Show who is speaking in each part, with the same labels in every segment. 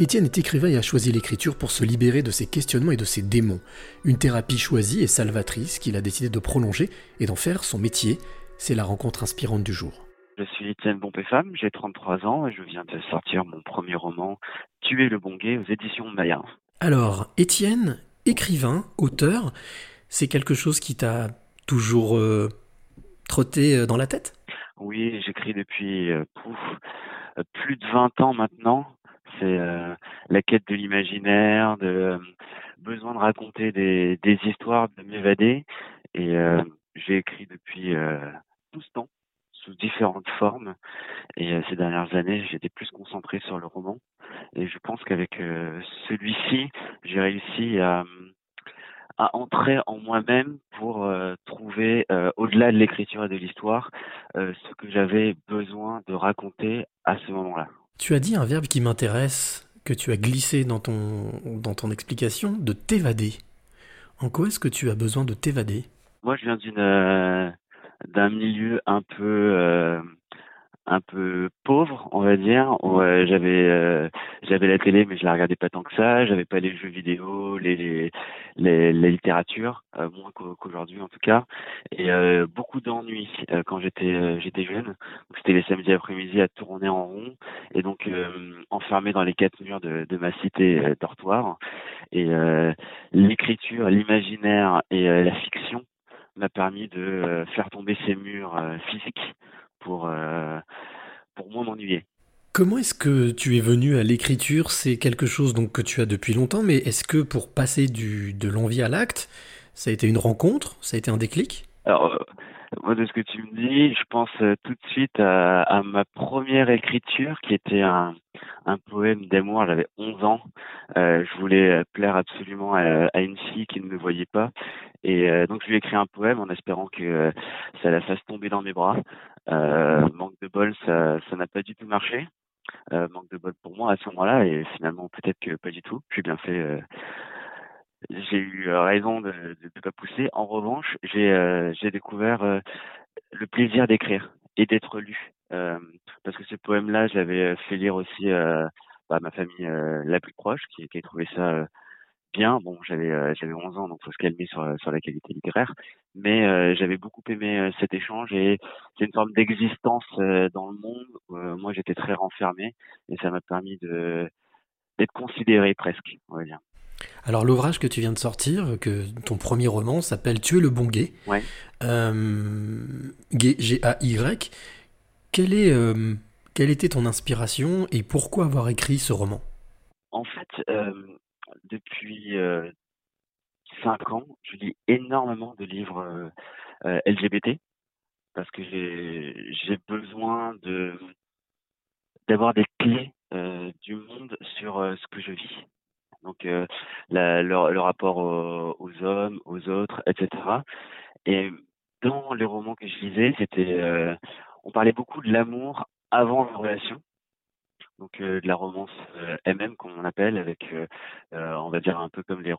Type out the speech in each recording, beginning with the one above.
Speaker 1: Étienne est écrivain et a choisi l'écriture pour se libérer de ses questionnements et de ses démons. Une thérapie choisie et salvatrice qu'il a décidé de prolonger et d'en faire son métier. C'est la rencontre inspirante du jour.
Speaker 2: Je suis Étienne Bompé-Femme, j'ai 33 ans et je viens de sortir mon premier roman, Tuer le bon gay, aux éditions Maya.
Speaker 1: Alors, Étienne, écrivain, auteur, c'est quelque chose qui t'a toujours euh, trotté euh, dans la tête?
Speaker 2: Oui, j'écris depuis euh, plus de 20 ans maintenant c'est euh, la quête de l'imaginaire, de euh, besoin de raconter des, des histoires, de m'évader. Et euh, j'ai écrit depuis tout ce temps sous différentes formes. Et ces dernières années, j'étais plus concentré sur le roman. Et je pense qu'avec celui-ci, j'ai réussi à, à entrer en moi-même pour trouver, au-delà de l'écriture et de l'histoire, ce que j'avais besoin de raconter à ce moment-là.
Speaker 1: Tu as dit un verbe qui m'intéresse, que tu as glissé dans ton, dans ton explication, de t'évader. En quoi est-ce que tu as besoin de t'évader?
Speaker 2: Moi, je viens d'une euh, d'un milieu un peu euh, un peu pauvre, on va dire. J'avais euh, j'avais la télé, mais je la regardais pas tant que ça. J'avais pas les jeux vidéo, les les, les la littérature, euh, moins qu'aujourd'hui en tout cas. Et euh, beaucoup d'ennuis quand j'étais j'étais jeune. C'était les samedis après-midi à tourner en rond et donc enfermé dans les quatre murs de, de ma cité dortoir. Et l'écriture, l'imaginaire et la fiction m'a permis de faire tomber ces murs physiques pour, euh, pour moins m'ennuyer.
Speaker 1: Comment est-ce que tu es venu à l'écriture? C'est quelque chose donc que tu as depuis longtemps, mais est-ce que pour passer du, de l'envie à l'acte, ça a été une rencontre? Ça a été un déclic?
Speaker 2: Alors, euh, moi, de ce que tu me dis, je pense euh, tout de suite à, à ma première écriture qui était un, un poème d'amour. J'avais 11 ans. Euh, je voulais plaire absolument à, à, une fille qui ne me voyait pas. Et euh, donc, je lui ai écrit un poème en espérant que ça la fasse tomber dans mes bras. manque de bol, ça ça n'a pas du tout marché. manque de bol pour moi à ce moment-là. Et finalement, peut-être que pas du tout. J'ai bien fait j'ai eu euh, raison de ne pas pousser. En revanche, j'ai euh, découvert euh, le plaisir d'écrire et d'être lu. parce que ce poème-là, je l'avais fait lire aussi à bah, ma famille la plus proche, qui, qui a trouvé ça bien. Bon, j'avais j'avais 11 ans, donc faut se calmer sur sur la qualité littéraire. Mais j'avais beaucoup aimé cet échange et c'est une forme d'existence dans le monde. moi, j'étais très renfermé et ça m'a permis de d'être considéré presque, on va dire.
Speaker 1: Alors l'ouvrage que tu viens de sortir, que ton premier roman s'appelle Tuer le bon gay.
Speaker 2: Ouais.
Speaker 1: Euh, gay, G-A-Y. Quelle, est, euh, quelle était ton inspiration et pourquoi avoir écrit ce roman?
Speaker 2: En fait, euh, depuis 5 ans, je lis énormément de livres LGBT parce que j'ai besoin de d'avoir des clés du monde sur ce que je vis donc euh, la, le, le, rapport aux, hommes, aux autres, etc. Et dans les romans que je lisais, c'était, euh, on parlait beaucoup de l'amour avant la relation, donc euh, de la romance MM qu'on appelle, avec, on va dire un peu comme les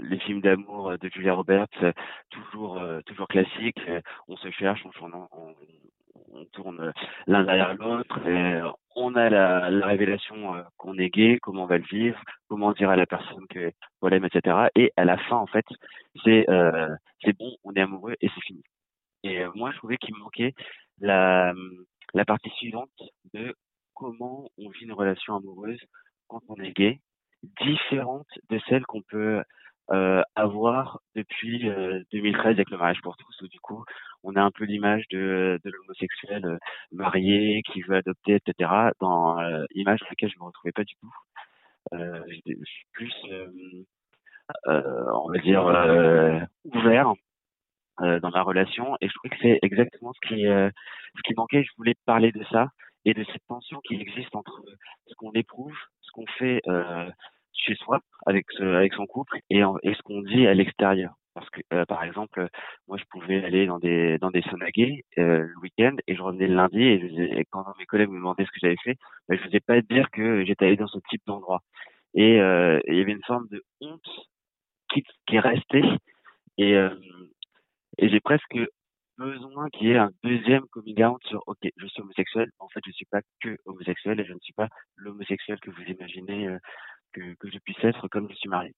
Speaker 2: les films d'amour de Julia Roberts, toujours toujours classique. on se cherche, on, on, on tourne l'un derrière l'autre, on a la, la révélation euh, qu'on est gay, comment on va le vivre, comment dire à la personne que voilà, etc. Et à la fin, en fait, c'est euh, c'est bon, on est amoureux et c'est fini. Et euh, moi, je trouvais qu'il me manquait la partie suivante de comment on vit une relation amoureuse quand on est gay, différente de celle qu'on peut avoir depuis 2013 euh, avec le mariage pour tous, où du coup on a un peu l'image de, l'homosexuel euh, marié qui veut adopter, etc. Dans l'image dans laquelle je me retrouvais pas du tout. je suis plus, on va dire, ouvert dans ma relation et je trouvais que c'est exactement ce qui ce qui manquait. Je voulais parler de ça et de cette tension qui existe entre ce qu'on éprouve, ce qu'on fait chez soi avec son couple et ce qu'on dit à l'extérieur parce que euh, par exemple moi je pouvais aller dans des dans des saunas euh, le week-end et je revenais le lundi et, quand mes collègues me demandaient ce que j'avais fait ben, je faisais pas dire que j'étais allé dans ce type d'endroit et euh, il y avait une forme de honte qui qui est restée et et j'ai presque besoin qu'il y ait un deuxième coming out sur OK, je suis homosexuel. En fait, je suis pas que homosexuel et je ne suis pas l'homosexuel que vous imaginez euh, que, que je puisse être comme je suis marié.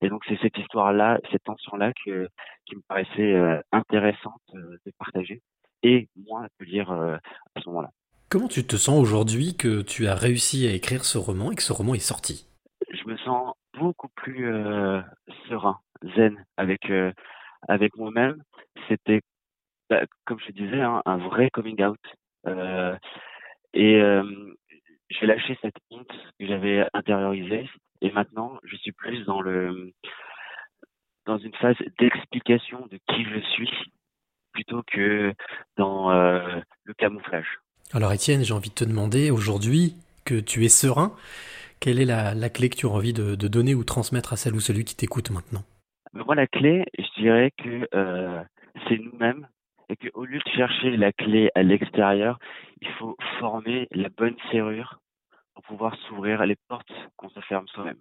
Speaker 2: Et donc c'est cette histoire-là, cette tension-là que qui me paraissait euh, intéressante euh, de partager et moi de lire à ce moment-là.
Speaker 1: Comment tu te sens aujourd'hui que tu as réussi à écrire ce roman et que ce roman est sorti?
Speaker 2: Je me sens beaucoup plus serein, zen avec avec moi-même. C'était bah, comme je disais, hein, un vrai coming out. Euh, et euh, j'ai lâché cette honte que j'avais intériorisée. Et maintenant, je suis plus dans le dans une phase d'explication de qui je suis plutôt que dans euh, le camouflage.
Speaker 1: Alors Étienne, j'ai envie de te demander aujourd'hui que tu es serein, quelle est la, la clé que tu as envie de, de, donner ou transmettre à celle ou celui qui t'écoute maintenant?
Speaker 2: Moi, la clé, je dirais que euh, c'est nous-mêmes et qu'au lieu de chercher la clé à l'extérieur, il faut former la bonne serrure pour pouvoir s'ouvrir les portes qu'on se ferme soi-même.